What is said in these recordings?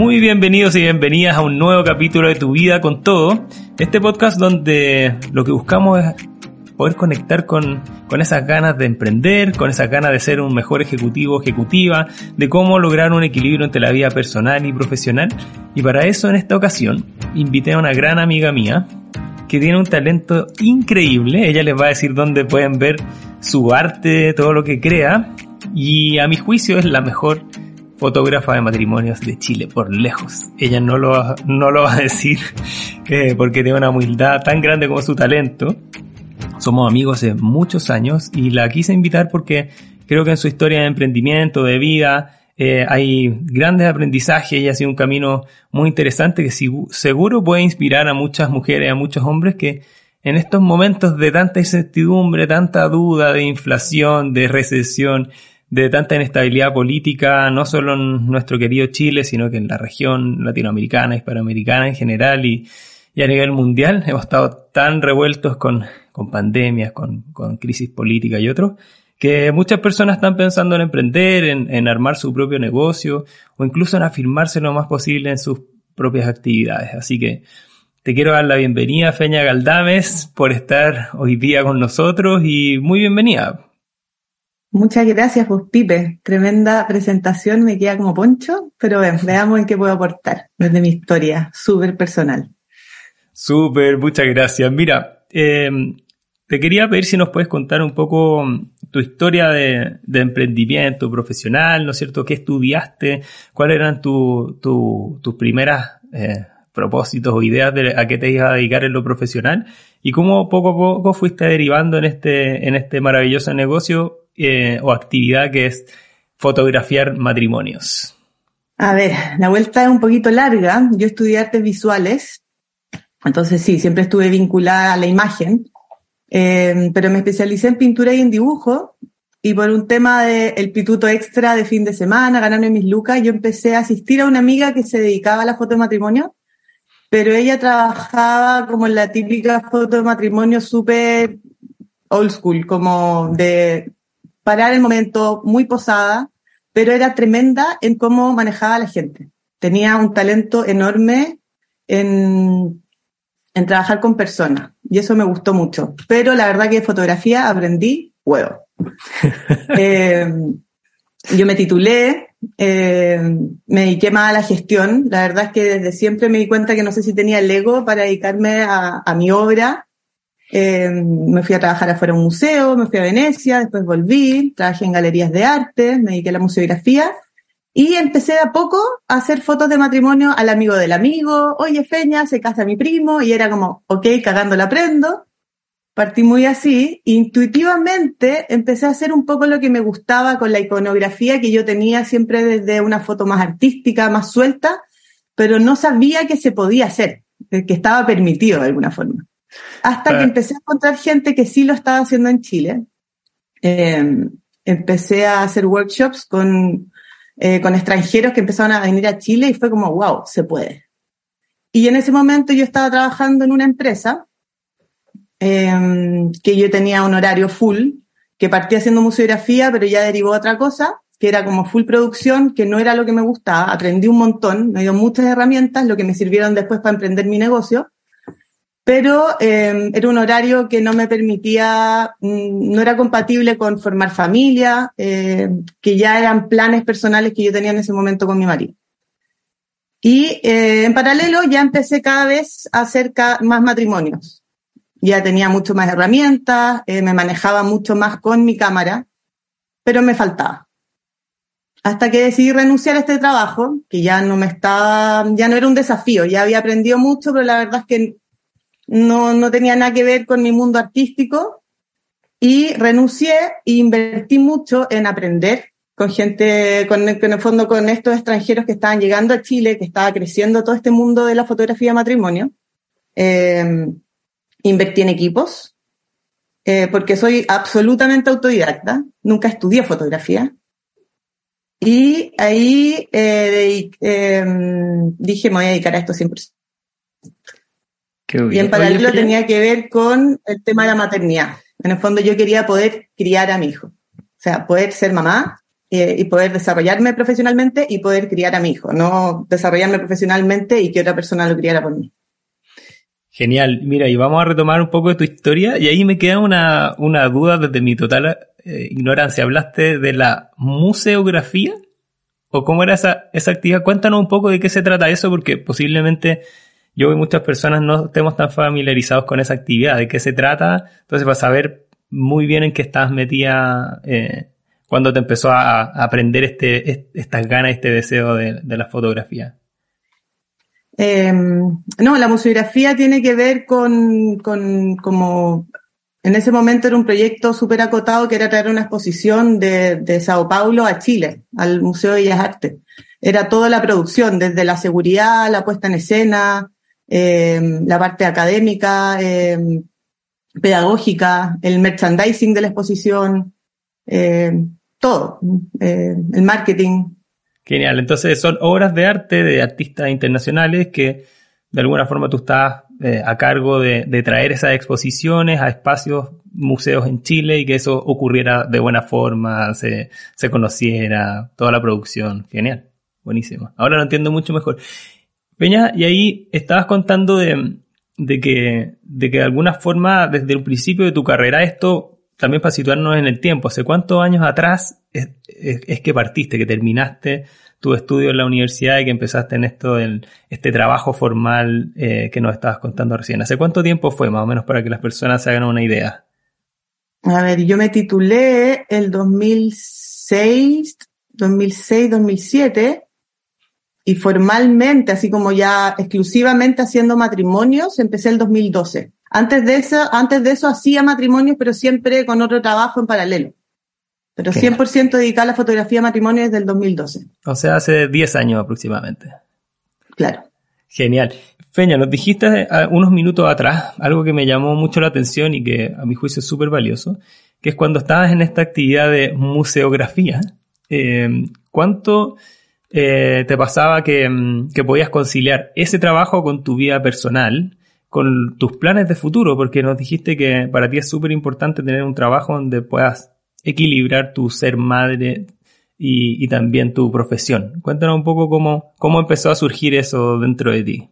Muy bienvenidos y bienvenidas a un nuevo capítulo de Tu Vida con Todo. Este podcast donde lo que buscamos es poder conectar con, con esas ganas de emprender, con esas ganas de ser un mejor ejecutivo ejecutiva, de cómo lograr un equilibrio entre la vida personal y profesional. Y para eso en esta ocasión invité a una gran amiga mía que tiene un talento increíble. Ella les va a decir dónde pueden ver su arte, todo lo que crea. Y a mi juicio es la mejor fotógrafa de matrimonios de Chile, por lejos. Ella no lo, no lo va a decir eh, porque tiene una humildad tan grande como su talento. Somos amigos de muchos años y la quise invitar porque creo que en su historia de emprendimiento, de vida, eh, hay grandes aprendizajes y ha sido un camino muy interesante que seguro puede inspirar a muchas mujeres, a muchos hombres que en estos momentos de tanta incertidumbre, tanta duda, de inflación, de recesión, de tanta inestabilidad política, no solo en nuestro querido Chile, sino que en la región latinoamericana, hispanoamericana en general y, a nivel mundial. Hemos estado tan revueltos con, con pandemias, con, con crisis política y otros, que muchas personas están pensando en emprender, en, en armar su propio negocio o incluso en afirmarse lo más posible en sus propias actividades. Así que te quiero dar la bienvenida, Feña Galdames, por estar hoy día con nosotros y muy bienvenida. Muchas gracias, pues Pipe. Tremenda presentación, me queda como poncho, pero veamos en qué puedo aportar desde mi historia, súper personal. Súper, muchas gracias. Mira, eh, te quería pedir si nos puedes contar un poco tu historia de, emprendimiento profesional, ¿no es cierto? ¿Qué estudiaste? ¿Cuáles eran tus primeras eh, propósitos o ideas de a qué te ibas a dedicar en lo profesional? ¿Y cómo poco a poco fuiste derivando en este, en este maravilloso negocio eh, o actividad que es fotografiar matrimonios? A ver, la vuelta es un poquito larga. Yo estudié artes visuales, entonces sí, siempre estuve vinculada a la imagen, eh, pero me especialicé en pintura y en dibujo. Y por un tema del el pituto extra de fin de semana, ganarme mis lucas, yo empecé a asistir a una amiga que se dedicaba a la foto de matrimonio, pero ella trabajaba como en la típica foto de matrimonio súper old school, como de parar el momento, muy posada, pero era tremenda en cómo manejaba a la gente. Tenía un talento enorme en, en trabajar con personas y eso me gustó mucho. Pero la verdad que de fotografía aprendí huevo. eh, yo me titulé, eh, me dediqué más a la gestión. La verdad es que desde siempre me di cuenta que no sé si tenía el ego para dedicarme a, a mi obra eh, me fui a trabajar afuera a un museo, me fui a Venecia, después volví, trabajé en galerías de arte, me dediqué a la museografía y empecé a poco a hacer fotos de matrimonio al amigo del amigo, oye Feña, se casa mi primo y era como, ok, cagando la prendo. Partí muy así, intuitivamente empecé a hacer un poco lo que me gustaba con la iconografía que yo tenía siempre desde una foto más artística, más suelta, pero no sabía que se podía hacer, que estaba permitido de alguna forma. Hasta que empecé a encontrar gente que sí lo estaba haciendo en Chile. Eh, empecé a hacer workshops con, eh, con extranjeros que empezaron a venir a Chile y fue como, wow, se puede. Y en ese momento yo estaba trabajando en una empresa eh, que yo tenía un horario full, que partía haciendo museografía, pero ya derivó a otra cosa, que era como full producción, que no era lo que me gustaba. Aprendí un montón, me dio muchas herramientas, lo que me sirvieron después para emprender mi negocio pero eh, era un horario que no me permitía, mm, no era compatible con formar familia, eh, que ya eran planes personales que yo tenía en ese momento con mi marido. Y eh, en paralelo ya empecé cada vez a hacer más matrimonios. Ya tenía mucho más herramientas, me manejaba mucho más con mi cámara, pero me faltaba. Hasta que decidí renunciar a este trabajo, que ya no me estaba, ya no era un desafío, ya había aprendido mucho, pero la verdad es que no, no tenía nada que ver con mi mundo artístico y renuncié e invertí mucho en aprender con gente, con, en el fondo con estos extranjeros que estaban llegando a Chile, que estaba creciendo todo este mundo de la fotografía matrimonio. Eh, invertí en equipos, eh, porque soy absolutamente autodidacta, nunca estudié fotografía. Y ahí eh, eh, dije, me voy a dedicar a esto 100%. Y en paralelo tenía que ver con el tema de la maternidad. En el fondo yo quería poder criar a mi hijo. O sea, poder ser mamá eh, y poder desarrollarme profesionalmente y poder criar a mi hijo. No desarrollarme profesionalmente y que otra persona lo criara por mí. Genial. Mira, y vamos a retomar un poco de tu historia. Y ahí me queda una, una duda desde mi total eh, ignorancia. ¿Hablaste de la museografía? ¿O cómo era esa, esa actividad? Cuéntanos un poco de qué se trata eso, porque posiblemente yo y muchas personas no estemos tan familiarizados con esa actividad, de qué se trata. Entonces, para saber muy bien en qué estabas metida eh, cuando te empezó a, aprender este, estas ganas, este deseo de, la fotografía. Em, no, la museografía tiene que ver con, con, como en ese momento era un proyecto súper acotado que era traer una exposición de, de Sao Paulo a Chile, al Museo de Bellas Artes. Era toda la producción, desde la seguridad, la puesta en escena, eh, la parte académica, eh, pedagógica, el merchandising de la exposición, eh, todo, el marketing. Genial, entonces son obras de arte de artistas internacionales que de alguna forma tú estás a cargo de, traer esas exposiciones a espacios, museos en Chile y que eso ocurriera de buena forma, se, se conociera, toda la producción. Genial, buenísimo. Ahora lo entiendo mucho mejor. Peña, y ahí estabas contando de, que, de que de alguna forma, desde el principio de tu carrera, esto, también para situarnos en el tiempo, ¿hace cuántos años atrás es, que partiste, que terminaste tu estudio en la universidad y que empezaste en esto, en este trabajo formal eh, que nos estabas contando recién? ¿Hace cuánto tiempo fue, más o menos, para que las personas se hagan una idea? A ver, yo me titulé el 2006, 2006, 2007 y formalmente, así como ya exclusivamente haciendo matrimonios, empecé el 2012. Antes de eso, antes de eso hacía matrimonios, pero siempre con otro trabajo en paralelo. Pero 100% dedicada a la fotografía de matrimonio desde el 2012. O sea, hace 10 años aproximadamente. Claro. Genial. Feña, nos dijiste unos minutos atrás algo que me llamó mucho la atención y que a mi juicio es súper valioso, que es cuando estabas en esta actividad de museografía, eh, ¿cuánto eh, te pasaba mm, que, podías conciliar ese trabajo con tu vida personal, con tus planes de futuro, porque nos dijiste que para ti es súper importante tener un trabajo donde puedas equilibrar tu ser madre y, también tu profesión. Cuéntanos un poco cómo, cómo empezó a surgir eso dentro de ti.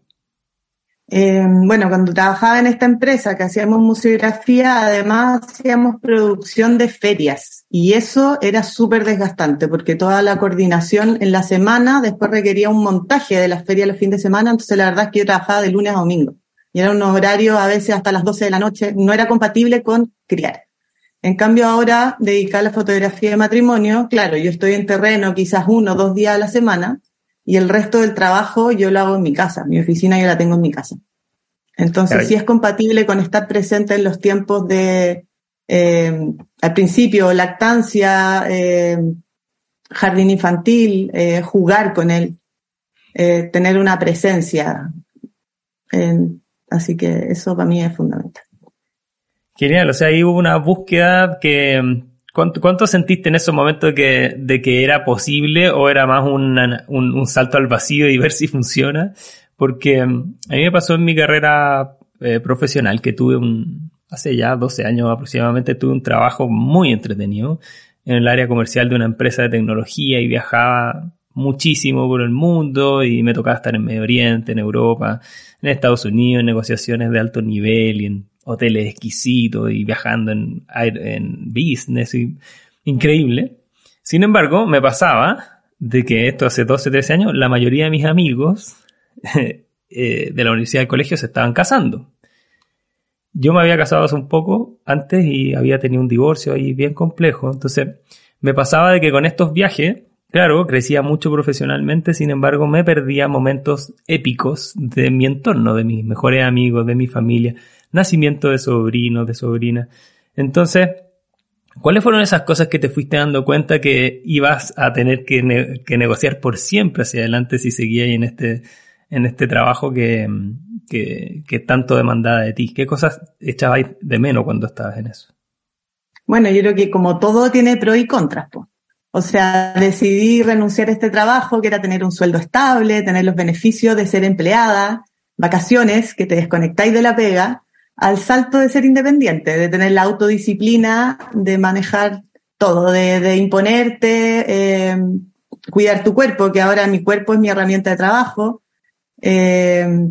Eh, bueno, cuando trabajaba en esta empresa que hacíamos museografía, además hacíamos producción de ferias y eso era súper desgastante porque toda la coordinación en la semana después requería un montaje de las ferias los fines de semana, entonces la verdad es que yo trabajaba de lunes a domingo y era un horario a veces hasta las 12 de la noche, no era compatible con criar. En cambio ahora dedicar la fotografía de matrimonio, claro, yo estoy en terreno quizás uno o dos días a la semana, y el resto del trabajo yo lo hago en mi casa, mi oficina yo la tengo en mi casa. Entonces, si es compatible con estar presente en los tiempos de, eh, al principio, lactancia, eh, jardín infantil, eh, jugar con él, tener una presencia. así que eso para mí es fundamental. Genial, o sea, ahí hubo una búsqueda que ¿Cuánto, sentiste en esos momentos de que, de que era posible o era más un, un, salto al vacío y ver si funciona? Porque mm, a mí me pasó en mi carrera eh, profesional que tuve un, hace ya 12 años aproximadamente, tuve un trabajo muy entretenido en el área comercial de una empresa de tecnología y viajaba muchísimo por el mundo y me tocaba estar en Medio Oriente, en Europa, en Estados Unidos, en negociaciones de alto nivel y en hoteles exquisitos y viajando en, en business, y, increíble. Sin embargo, me pasaba de que esto hace 12, 13 años, la mayoría de mis amigos eh, de la universidad y colegio se estaban casando. Yo me había casado hace un poco antes y había tenido un divorcio ahí bien complejo. Entonces, me pasaba de que con estos viajes, claro, crecía mucho profesionalmente, sin embargo, me perdía momentos épicos de mi entorno, de mis mejores amigos, de mi familia nacimiento de sobrinos, de sobrinas. Entonces, ¿Cuáles fueron esas cosas que te fuiste dando cuenta que ibas a tener que, negociar por siempre hacia adelante si seguías en este, en este trabajo que, que, tanto demandaba de ti? ¿Qué cosas echabas de menos cuando estabas en eso? Bueno, yo creo que como todo tiene pros y contras. Pues. O sea, decidí renunciar a este trabajo, que era tener un sueldo estable, tener los beneficios de ser empleada, vacaciones, que te desconectáis de la pega, al salto de ser independiente, de tener la autodisciplina, de manejar todo, de, imponerte, eh, cuidar tu cuerpo, que ahora mi cuerpo es mi herramienta de trabajo, eh,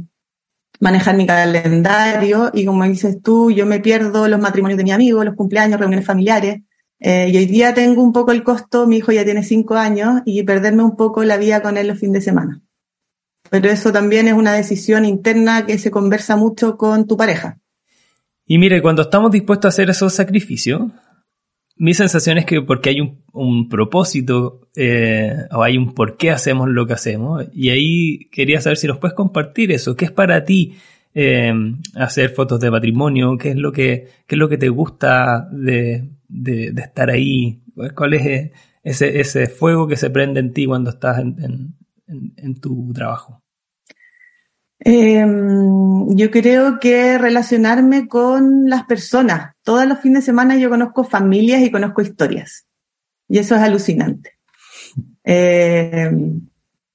manejar mi calendario y como dices tú, yo me pierdo los matrimonios de mi amigo, los cumpleaños, reuniones familiares. Eh, y hoy día tengo un poco el costo, mi hijo ya tiene cinco años y perderme un poco la vida con él los fines de semana. Pero eso también es una decisión interna que se conversa mucho con tu pareja. Y mire, cuando estamos dispuestos a hacer esos sacrificios, mi sensación es que porque hay un, propósito eh, o hay un por qué hacemos lo que hacemos. Y ahí quería saber si nos puedes compartir eso. ¿Qué es para ti eh, hacer fotos de patrimonio? ¿Qué es lo que, qué es lo que te gusta de, de, estar ahí? ¿Cuál es ese, ese fuego que se prende en ti cuando estás en, en tu trabajo? Eh, yo creo que relacionarme con las personas. Todos los fines de semana yo conozco familias y conozco historias. Y eso es alucinante. Eh,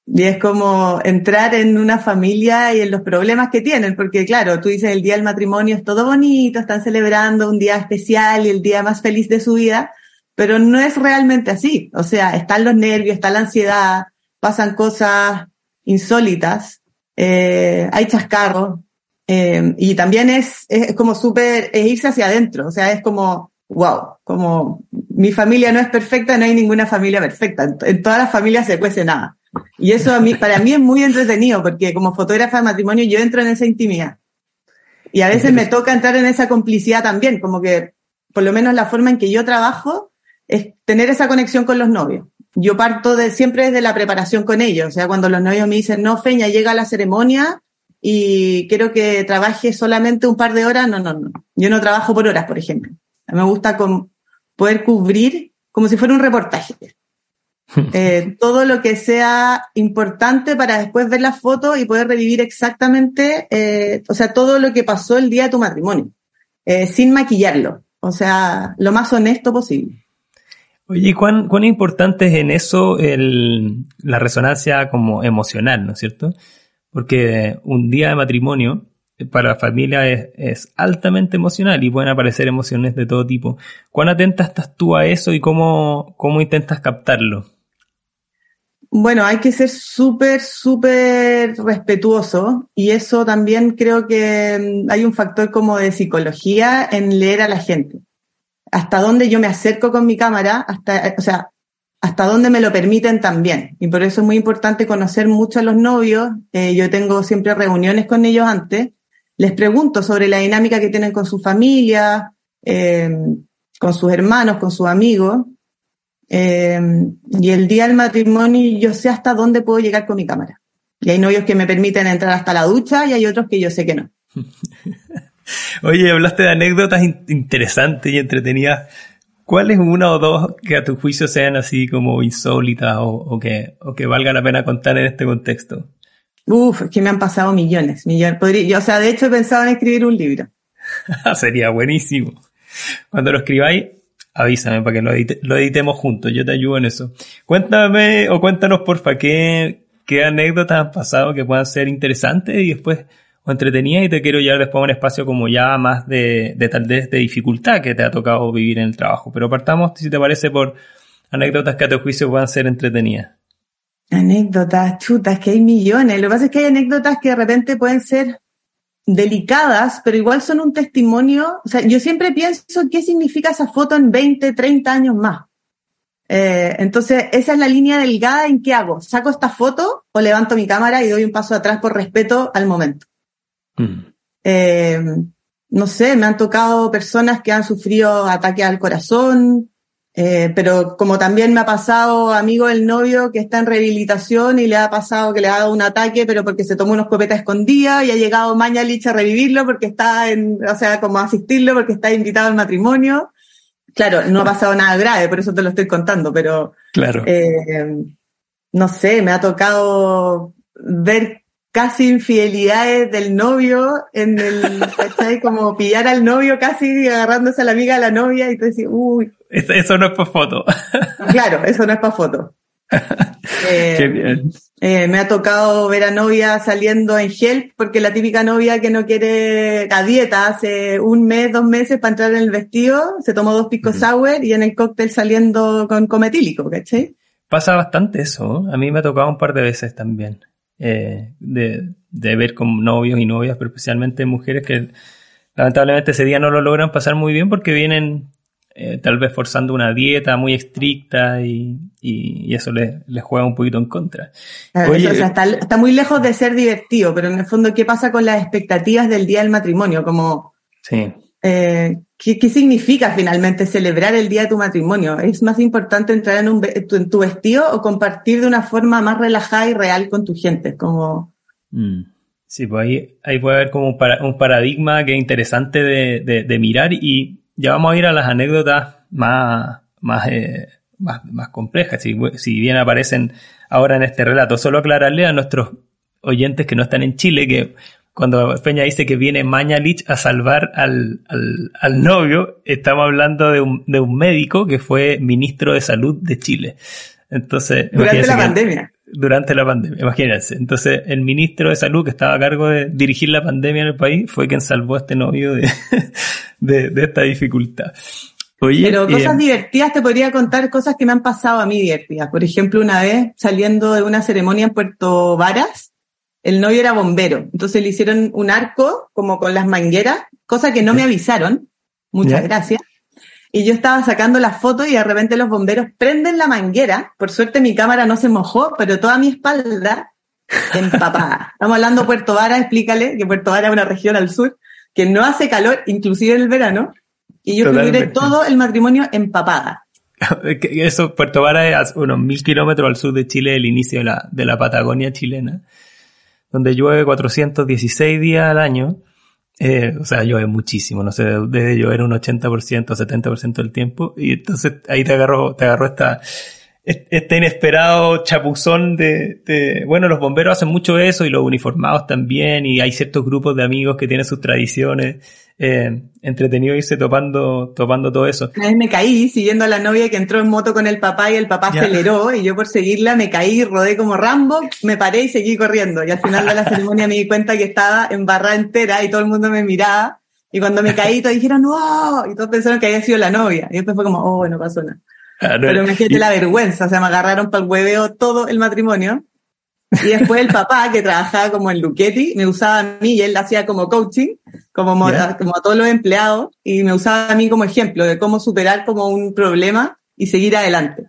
y es como entrar en una familia y en los problemas que tienen, porque claro, tú dices el día del matrimonio es todo bonito, están celebrando un día especial y el día más feliz de su vida, pero no es realmente así. O sea, están los nervios, está la ansiedad, pasan cosas insólitas eh, hay chascarros, eh, y también es, es como súper, es irse hacia adentro, o sea, es como, wow, como mi familia no es perfecta, no hay ninguna familia perfecta, en, todas las familias se cuece nada. Y eso a mí, para mí es muy entretenido, porque como fotógrafa de matrimonio yo entro en esa intimidad. Y a veces me toca entrar en esa complicidad también, como que por lo menos la forma en que yo trabajo es tener esa conexión con los novios yo parto de siempre desde la preparación con ellos. O sea, cuando los novios me dicen, no, Feña, llega la ceremonia y quiero que trabaje solamente un par de horas, no, no, no. Yo no trabajo por horas, por ejemplo. me gusta poder cubrir como si fuera un reportaje. Eh, todo lo que sea importante para después ver la foto y poder revivir exactamente, eh, o sea, todo lo que pasó el día de tu matrimonio, eh, sin maquillarlo, o sea, lo más honesto posible. Oye, ¿cuán, ¿cuán importante es en eso el, la resonancia como emocional, ¿no es cierto? Porque un día de matrimonio eh, para la familia es, es, altamente emocional y pueden aparecer emociones de todo tipo. ¿Cuán atenta estás tú a eso y cómo, cómo intentas captarlo? Bueno, hay que ser súper, súper respetuoso y eso también creo que mm, hay un factor como de psicología en leer a la gente hasta dónde yo me acerco con mi cámara, hasta, o sea, hasta dónde me lo permiten también. Y por eso es muy importante conocer mucho a los novios. Eh, yo tengo siempre reuniones con ellos antes. Les pregunto sobre la dinámica que tienen con su familia, eh, con sus hermanos, con sus amigos. Eh, y el día del matrimonio yo sé hasta dónde puedo llegar con mi cámara. Y hay novios que me permiten entrar hasta la ducha y hay otros que yo sé que no. Oye, hablaste de anécdotas interesantes y entretenidas. ¿Cuáles una o dos que a tu juicio sean así como insólitas o, que, o que valga la pena contar en este contexto? Uf, es que me han pasado millones, millones. Podría, yo, o sea, de hecho he pensado en escribir un libro. Sería buenísimo. Cuando lo escribáis, avísame para que lo, lo, editemos juntos. Yo te ayudo en eso. Cuéntame o cuéntanos, porfa, qué, qué anécdotas han pasado que puedan ser interesantes y después o entretenidas y te quiero llevar después a un espacio como ya más de, de tal vez de dificultad que te ha tocado vivir en el trabajo. Pero partamos, si te parece, por anécdotas que a tu juicio puedan ser entretenidas. Anécdotas, chutas, que hay millones. Lo que pasa es que hay anécdotas que de repente pueden ser delicadas, pero igual son un testimonio. O sea, yo siempre pienso qué significa esa foto en 20, 30 años más. Eh, entonces, esa es la línea delgada en qué hago. ¿Saco esta foto o levanto mi cámara y doy un paso atrás por respeto al momento? Mm. Eh, no sé, me han tocado personas que han sufrido ataques al corazón, eh, pero como también me ha pasado amigo del novio que está en rehabilitación y le ha pasado que le ha dado un ataque, pero porque se tomó unos copetas escondidas y ha llegado Mañalich a revivirlo porque está en, o sea, como asistirlo porque está invitado al matrimonio. claro, no ha pasado nada grave, por eso te lo estoy contando, pero claro. Eh, no sé, me ha tocado ver casi infidelidades del novio en el, ¿cachai? Como pillar al novio casi agarrándose a la amiga de la novia y tú decís, uy. Eso, no es para foto. Claro, eso no es para foto. Eh, Qué bien. Eh, me ha tocado ver a novia saliendo en gel, porque la típica novia que no quiere a dieta hace un mes, dos meses para entrar en el vestido, se tomó dos picos sour y en el cóctel saliendo con cometílico, ¿cachai? Pasa bastante eso. A mí me ha tocado un par de veces también. Eh, de, de, ver con novios y novias, pero especialmente mujeres que lamentablemente ese día no lo logran pasar muy bien porque vienen eh, tal vez forzando una dieta muy estricta y, y, eso les, juega un poquito en contra. está, muy lejos de ser divertido, pero en el fondo, ¿qué pasa con las expectativas del día del matrimonio? Como, sí. Eh, ¿qué, ¿qué, significa finalmente celebrar el día de tu matrimonio? ¿Es más importante entrar en, un, tu vestido o compartir de una forma más relajada y real con tu gente? Como... Mm. Sí, pues ahí, ahí puede haber como un, paradigma que es interesante de, de, mirar y ya vamos a ir a las anécdotas más, más, eh, más, más, complejas, si, si, bien aparecen ahora en este relato. Solo aclararle a nuestros oyentes que no están en Chile que cuando Peña dice que viene Mañalich a salvar al, al, al novio, estamos hablando de un, de un, médico que fue ministro de salud de Chile. Entonces, durante la pandemia. Durante la pandemia, imagínense. Entonces, el ministro de salud que estaba a cargo de dirigir la pandemia en el país fue quien salvó a este novio de, de, esta dificultad. Pero cosas divertidas, te podría contar cosas que me han pasado a mí divertidas. Por ejemplo, una vez saliendo de una ceremonia en Puerto Varas, el novio era bombero. Entonces le hicieron un arco como con las mangueras, cosa que no me avisaron. Muchas gracias. Y yo estaba sacando las fotos y de repente los bomberos prenden la manguera. Por suerte mi cámara no se mojó, pero toda mi espalda empapada. Estamos hablando de Puerto Vara, explícale que Puerto Vara es una región al sur que no hace calor, inclusive en el verano, y yo figuré todo el matrimonio empapada. Eso, Puerto Vara es unos mil kilómetros al sur de Chile, el inicio de la, de la Patagonia chilena, donde llueve 416 días al año. Eh, o sea, llueve muchísimo, no sé, debe llover un 80%, 70% del tiempo. Y entonces ahí te agarró, te agarró esta, este inesperado chapuzón de, bueno, los bomberos hacen mucho eso y los uniformados también y hay ciertos grupos de amigos que tienen sus tradiciones, eh, entretenido irse topando, topando todo eso. Una vez me caí siguiendo a la novia que entró en moto con el papá y el papá aceleró y yo por seguirla me caí, rodé como Rambo, me paré y seguí corriendo y al final de la ceremonia me di cuenta que estaba en barra entera y todo el mundo me miraba y cuando me caí todos dijeron ¡wow! y todos pensaron que había sido la novia y después fue como ¡oh, no pasó nada! Ah, Pero me quedé la vergüenza, o sea, me agarraron para el hueveo todo el matrimonio. Y después el papá, que trabajaba como en Luchetti, me usaba a mí y él hacía como coaching, como, como a todos los empleados, y me usaba a mí como ejemplo de cómo superar como un problema y seguir adelante.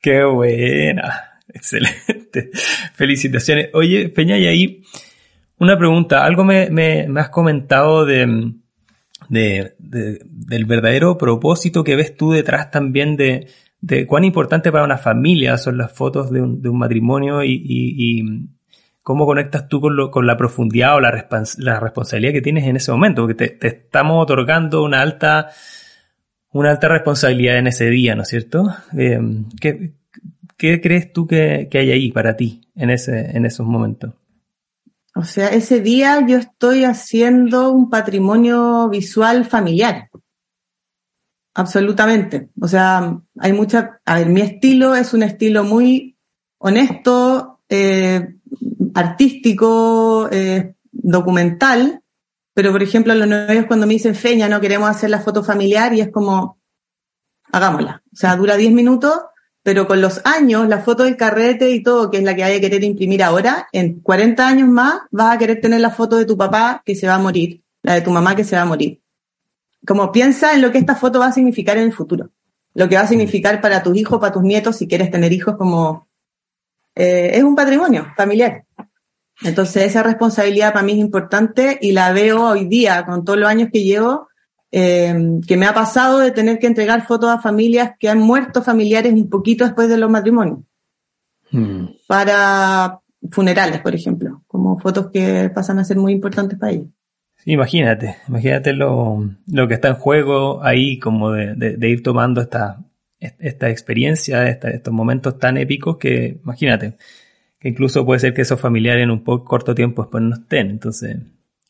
Qué buena, excelente. Felicitaciones. Oye, Peña, y ahí una pregunta. Algo me, me, me has comentado de, de, de, del verdadero propósito que ves tú detrás también de, de cuán importante para una familia son las fotos de un, de un matrimonio y, y, cómo conectas tú con, lo, con la profundidad o la, la, responsabilidad que tienes en ese momento, porque te, te, estamos otorgando una alta, una alta responsabilidad en ese día, ¿no es cierto? Eh, ¿qué, ¿qué, crees tú que, que, hay ahí para ti en, ese, en esos momentos? O sea, ese día yo estoy haciendo un patrimonio visual familiar. Absolutamente. O sea, hay mucha, a ver, mi estilo es un estilo muy honesto, eh, artístico, eh, documental, pero por ejemplo los novios cuando me dicen feña, no queremos hacer la foto familiar y es como, hagámosla. O sea, dura 10 minutos, pero con los años, la foto del carrete y todo, que es la que hay que querer imprimir ahora, en 40 años más vas a querer tener la foto de tu papá que se va a morir, la de tu mamá que se va a morir como piensa en lo que esta foto va a significar en el futuro, lo que va a significar para tus hijos, para tus nietos, si quieres tener hijos, como eh, es un patrimonio familiar. Entonces esa responsabilidad para mí es importante y la veo hoy día con todos los años que llevo, eh, que me ha pasado de tener que entregar fotos a familias que han muerto familiares un poquito después de los matrimonios. Hmm. Para funerales, por ejemplo, como fotos que pasan a ser muy importantes para ellos. Imagínate, imagínate lo, lo que está en juego ahí, como de, de, ir tomando esta, esta experiencia, estos momentos tan épicos que, imagínate, que incluso puede ser que esos familiares en un poco corto tiempo después no estén. Entonces,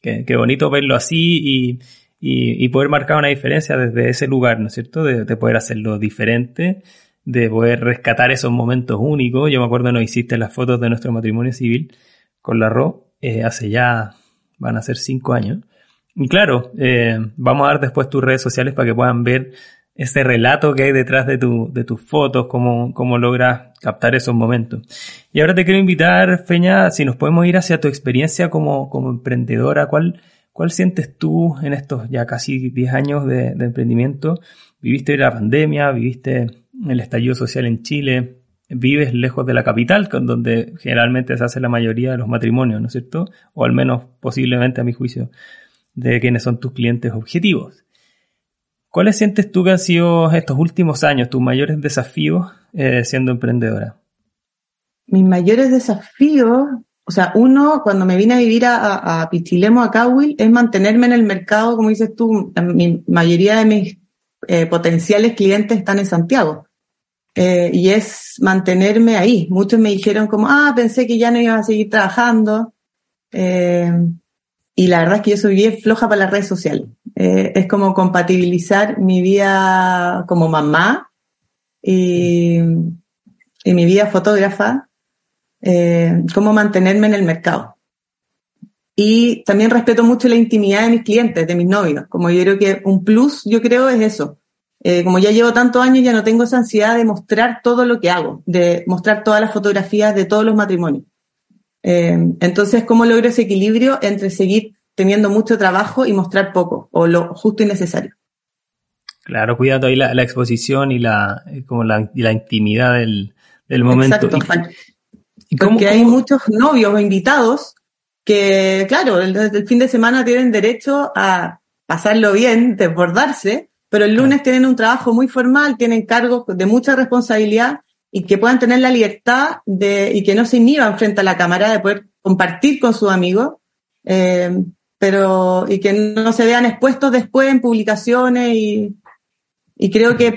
qué, bonito verlo así y, y, poder marcar una diferencia desde ese lugar, ¿no es cierto? De, de, poder hacerlo diferente, de poder rescatar esos momentos únicos. Yo me acuerdo, nos hiciste las fotos de nuestro matrimonio civil con la RO eh, hace ya, van a ser cinco años. Claro, eh, vamos a dar después tus redes sociales para que puedan ver ese relato que hay detrás de, tu, de tus fotos, cómo, cómo logras captar esos momentos. Y ahora te quiero invitar, Feña, si nos podemos ir hacia tu experiencia como, como emprendedora, ¿cuál, ¿cuál sientes tú en estos ya casi 10 años de, de emprendimiento? Viviste la pandemia, viviste el estallido social en Chile, vives lejos de la capital, con donde generalmente se hace la mayoría de los matrimonios, ¿no es cierto? O al menos posiblemente a mi juicio, de quienes son tus clientes objetivos. ¿Cuáles sientes tú que han sido estos últimos años tus mayores desafíos eh, siendo emprendedora? Mis mayores desafíos, o sea, uno, cuando me vine a vivir a, a Pichilemo, a Cahuil, es mantenerme en el mercado, como dices tú, la mayoría de mis eh, potenciales clientes están en Santiago. Eh, y es mantenerme ahí. Muchos me dijeron como, ah, pensé que ya no iba a seguir trabajando. Y la verdad es que yo soy bien floja para las redes sociales. Eh, es como compatibilizar mi vida como mamá y, mi vida fotógrafa, eh, cómo mantenerme en el mercado. Y también respeto mucho la intimidad de mis clientes, de mis novios. Como yo creo que un plus, yo creo, es eso. Eh, como ya llevo tantos años, ya no tengo esa ansiedad de mostrar todo lo que hago, de mostrar todas las fotografías de todos los matrimonios. Eh, entonces, ¿cómo logro ese equilibrio entre seguir teniendo mucho trabajo y mostrar poco o lo justo y necesario? Claro, cuidando ahí la, exposición y la, como la, y la intimidad del, del momento. Exacto. ¿Y, Porque hay muchos novios o invitados que, claro, el, el, fin de semana tienen derecho a pasarlo bien, desbordarse, pero el lunes tienen un trabajo muy formal, tienen cargos de mucha responsabilidad y que puedan tener la libertad de, y que no se inhiban frente a la cámara de poder compartir con sus amigos, eh, pero, y que no se vean expuestos después en publicaciones y, y creo que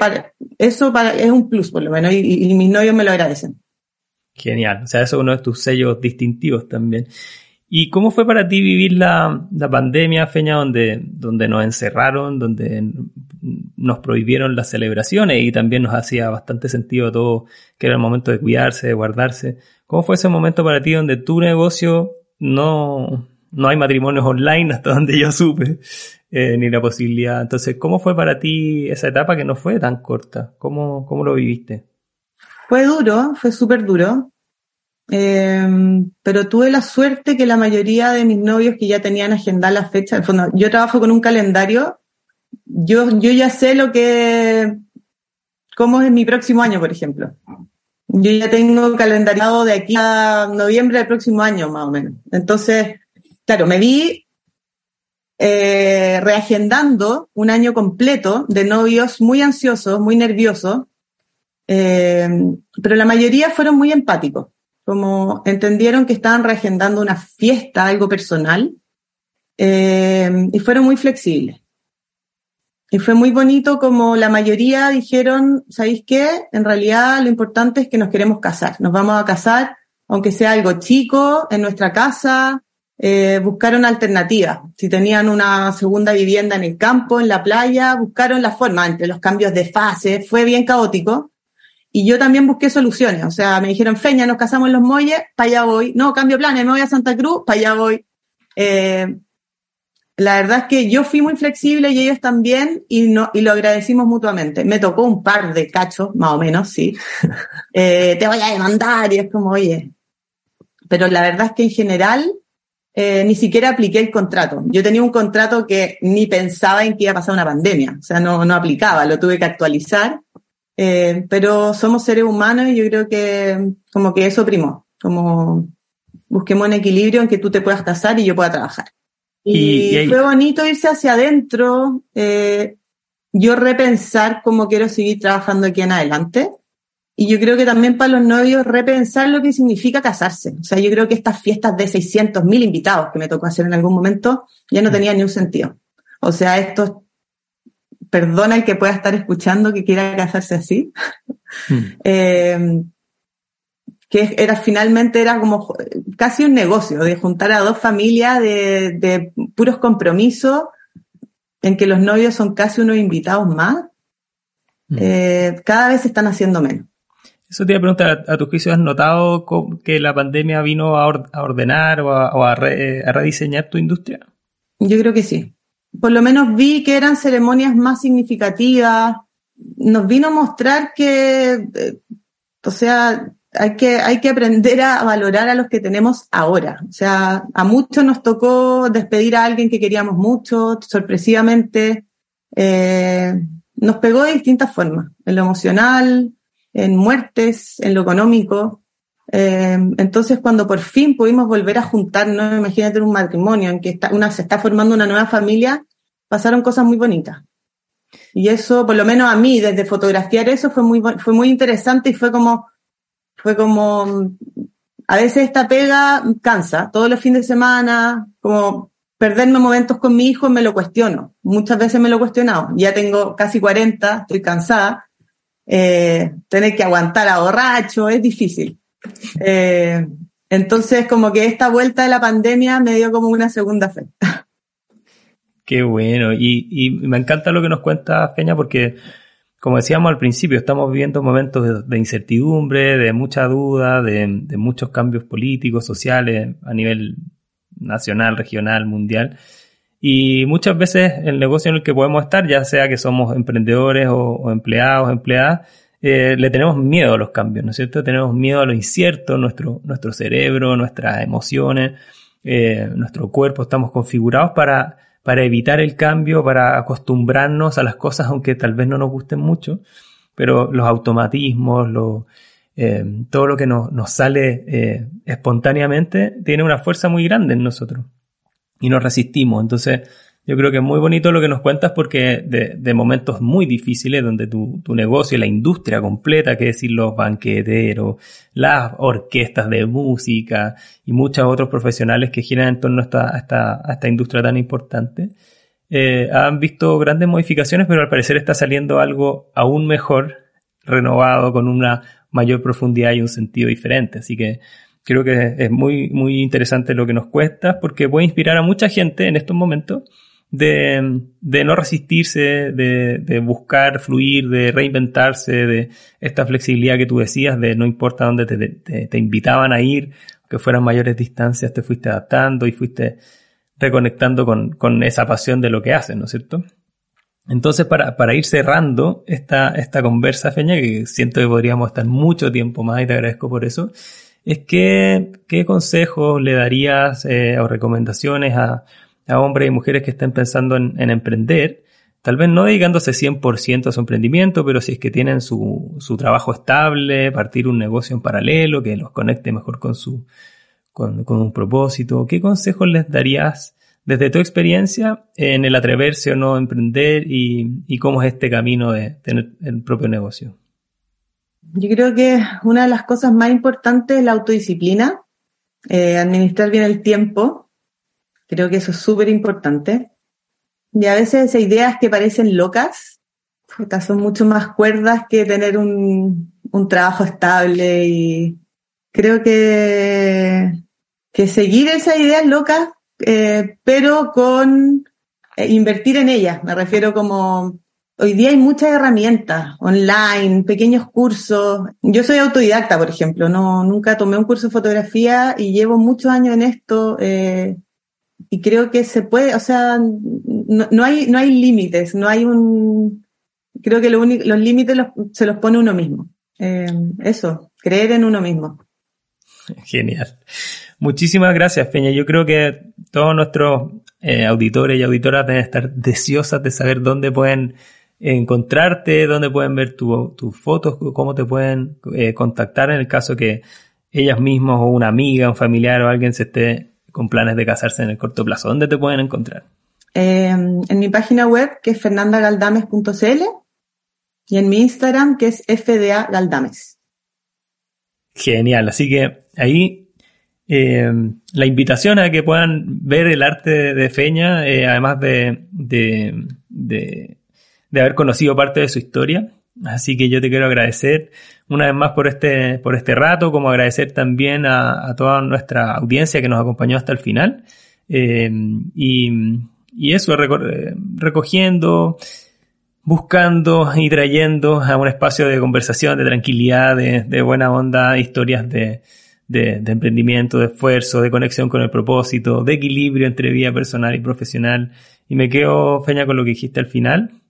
eso para, es un plus por lo menos y, y mis novios me lo agradecen. Genial, o sea, eso es uno de tus sellos distintivos también. ¿Y cómo fue para ti vivir la, la, pandemia, Feña, donde, donde nos encerraron, donde nos prohibieron las celebraciones y también nos hacía bastante sentido todo que era el momento de cuidarse, de guardarse? ¿Cómo fue ese momento para ti donde tu negocio no, no hay matrimonios online hasta donde yo supe, eh, ni la posibilidad? Entonces, ¿cómo fue para ti esa etapa que no fue tan corta? ¿Cómo, cómo lo viviste? Fue duro, fue súper duro. Eh, pero tuve la suerte que la mayoría de mis novios que ya tenían agendada la fecha, en fondo, yo trabajo con un calendario, yo, yo ya sé lo que, cómo es mi próximo año, por ejemplo. Yo ya tengo calendariado de aquí a noviembre del próximo año, más o menos. Entonces, claro, me vi eh, reagendando un año completo de novios muy ansiosos, muy nerviosos, eh, pero la mayoría fueron muy empáticos como entendieron que estaban reagendando una fiesta, algo personal, eh, y fueron muy flexibles. Y fue muy bonito como la mayoría dijeron, ¿sabéis qué? En realidad lo importante es que nos queremos casar. Nos vamos a casar, aunque sea algo chico, en nuestra casa. Eh, buscaron alternativas. Si tenían una segunda vivienda en el campo, en la playa, buscaron la forma entre los cambios de fase. Fue bien caótico. Y yo también busqué soluciones, o sea, me dijeron, Feña, nos casamos en Los Molles, para allá voy. No, cambio planes, me voy a Santa Cruz, para allá voy. Eh, la verdad es que yo fui muy flexible y ellos también y, no, y lo agradecimos mutuamente. Me tocó un par de cachos, más o menos, sí. Eh, te voy a demandar y es como, oye. Pero la verdad es que en general eh, ni siquiera apliqué el contrato. Yo tenía un contrato que ni pensaba en que iba a pasar una pandemia, o sea, no, no aplicaba, lo tuve que actualizar eh, pero somos seres humanos y yo creo que como que eso primó, como busquemos un equilibrio en que tú te puedas casar y yo pueda trabajar. Y, fue bonito irse hacia adentro, eh, yo repensar cómo quiero seguir trabajando aquí en adelante. y yo creo que también para los novios repensar lo que significa casarse. O sea, yo creo que estas fiestas de 600 mil invitados que me tocó hacer en algún momento ya no mm. tenían ni un sentido. O sea, esto, perdona el que pueda estar escuchando que quiera casarse así. Mm. eh, que era finalmente era como casi un negocio de juntar a dos familias de, de puros compromisos en que los novios son casi unos invitados más, mm. eh, cada vez se están haciendo menos. Eso te iba a preguntar, ¿a, tu juicio has notado que la pandemia vino a, ordenar o, a, rediseñar tu industria? Yo creo que sí. Por lo menos vi que eran ceremonias más significativas. Nos vino a mostrar que, eh, o sea, hay que, hay que aprender a valorar a los que tenemos ahora. O sea, a muchos nos tocó despedir a alguien que queríamos mucho, sorpresivamente. Eh, nos pegó de distintas formas, en lo emocional, en muertes, en lo económico. Eh, entonces, cuando por fin pudimos volver a juntarnos, imagínate un matrimonio en que está, una, se está formando una nueva familia, pasaron cosas muy bonitas. Y eso, por lo menos a mí, desde fotografiar eso, fue muy, fue muy interesante y fue como, fue como, a veces esta pega cansa, todos los fines de semana, como perderme momentos con mi hijo me lo cuestiono. Muchas veces me lo he cuestionado. Ya tengo casi 40, estoy cansada. Eh, tener que aguantar a borracho es difícil. Eh, entonces, como que esta vuelta de la pandemia me dio como una segunda fe. Qué bueno. Y, y me encanta lo que nos cuenta Peña porque como decíamos al principio, estamos viviendo momentos de, incertidumbre, de mucha duda, de, muchos cambios políticos, sociales a nivel nacional, regional, mundial. Y muchas veces el negocio en el que podemos estar, ya sea que somos emprendedores o, empleados, empleadas, eh, le tenemos miedo a los cambios, ¿no es cierto? Tenemos miedo a lo incierto, nuestro, nuestro cerebro, nuestras emociones, eh, nuestro cuerpo, estamos configurados para para evitar el cambio, para acostumbrarnos a las cosas, aunque tal vez no nos gusten mucho, pero los automatismos, eh, todo lo que nos, nos sale eh, espontáneamente tiene una fuerza muy grande en nosotros y nos resistimos. Entonces, yo creo que es muy bonito lo que nos cuentas porque de, de momentos muy difíciles donde tu, tu, negocio la industria completa, que decir los banqueteros, las orquestas de música y muchos otros profesionales que giran en torno a esta, esta, a esta industria tan importante, eh, han visto grandes modificaciones, pero al parecer está saliendo algo aún mejor, renovado, con una mayor profundidad y un sentido diferente. Así que creo que es muy, muy interesante lo que nos cuesta porque puede inspirar a mucha gente en estos momentos de, de no resistirse, de, de, buscar fluir, de reinventarse, de esta flexibilidad que tú decías, de no importa dónde te, te, invitaban a ir, que fueran mayores distancias, te fuiste adaptando y fuiste reconectando con, con esa pasión de lo que haces, ¿no es cierto? Entonces, para, para ir cerrando esta, esta conversa, Feña, que siento que podríamos estar mucho tiempo más y te agradezco por eso, es que, ¿qué consejos le darías eh, o recomendaciones a, a hombres y mujeres que estén pensando en, emprender, tal vez no dedicándose 100% a su emprendimiento, pero si es que tienen su, su, trabajo estable, partir un negocio en paralelo que los conecte mejor con su con, un propósito, ¿qué consejos les darías desde tu experiencia en el atreverse o no a emprender y, cómo es este camino de tener el propio negocio? Yo creo que una de las cosas más importantes es la autodisciplina, eh, administrar bien el tiempo, Creo que eso es súper importante. Y a veces esas ideas que parecen locas, son mucho más cuerdas que tener un, un trabajo estable y creo que, que seguir esas ideas locas, eh, pero con eh, invertir en ellas. Me refiero como hoy día hay muchas herramientas online, pequeños cursos. Yo soy autodidacta, por ejemplo, no nunca tomé un curso de fotografía y llevo muchos años en esto. Eh, y creo que se puede, o sea, no, hay, no hay límites, no hay un, creo que lo único, los límites se los pone uno mismo. Eh, eso, creer en uno mismo. Genial. Muchísimas gracias, Peña. Yo creo que todos nuestros eh, auditores y auditoras deben estar deseosas de saber dónde pueden encontrarte, dónde pueden ver tus fotos, cómo te pueden eh, contactar en el caso que ellas mismas o una amiga, un familiar o alguien se esté con planes de casarse en el corto plazo? ¿Dónde te pueden encontrar? Eh, en mi página web, que es fernandagaldames.cl, y en mi Instagram, que es fdagaldames. Genial, así que ahí eh, la invitación a que puedan ver el arte de Feña, eh, además de, de, de, haber conocido parte de su historia. Así que yo te quiero agradecer una vez más por este, por este rato, como agradecer también a, toda nuestra audiencia que nos acompañó hasta el final. Eh, y, y, eso, recogiendo, buscando y trayendo a un espacio de conversación, de tranquilidad, de, de buena onda, historias de, de, emprendimiento, de esfuerzo, de conexión con el propósito, de equilibrio entre vida personal y profesional. Y me quedo, Feña, con lo que dijiste al final, de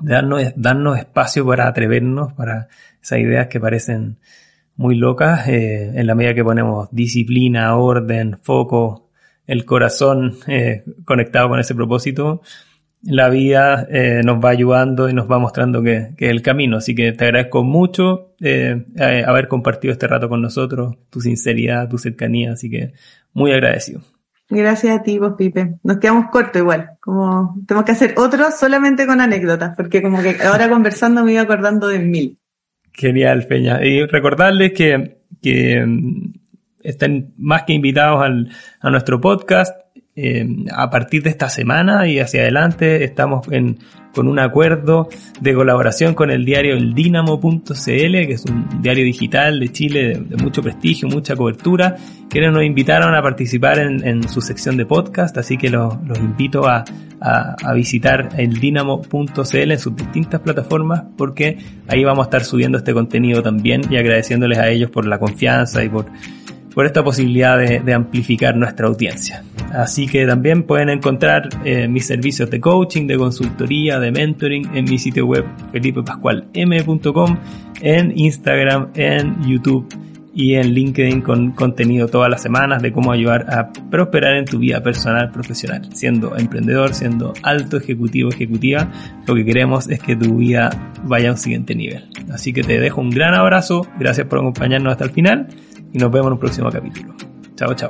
darnos, darnos espacio para atrevernos, para esas ideas que parecen muy locas, eh, en la medida que ponemos disciplina, orden, foco, el corazón eh, conectado con ese propósito, la vida eh, nos va ayudando y nos va mostrando que, es el camino. Así que te agradezco mucho eh, haber compartido este rato con nosotros, tu sinceridad, tu cercanía, así que muy agradecido. Gracias a ti, vos, Pipe. Nos quedamos cortos igual, como tenemos que hacer otro solamente con anécdotas, porque como que ahora conversando me iba acordando de mil. Genial, Peña. Y recordarles que, que mm, están más que invitados al, a nuestro podcast eh, a partir de esta semana y hacia adelante estamos en, con un acuerdo de colaboración con el diario El Dinamo.cl, que es un diario digital de Chile de, mucho prestigio, mucha cobertura, que nos invitaron a participar en, su sección de podcast, así que los, invito a, a, a visitar el Dinamo.cl en sus distintas plataformas, porque ahí vamos a estar subiendo este contenido también y agradeciéndoles a ellos por la confianza y por por esta posibilidad de, amplificar nuestra audiencia. Así que también pueden encontrar eh, mis servicios de coaching, de consultoría, de mentoring en mi sitio web felipepascualm.com, en Instagram, en YouTube y en LinkedIn con contenido todas las semanas de cómo ayudar a prosperar en tu vida personal, profesional. Siendo emprendedor, siendo alto ejecutivo, ejecutiva, lo que queremos es que tu vida vaya a un siguiente nivel. Así que te dejo un gran abrazo, gracias por acompañarnos hasta el final y nos vemos en un próximo capítulo. Chao, chao.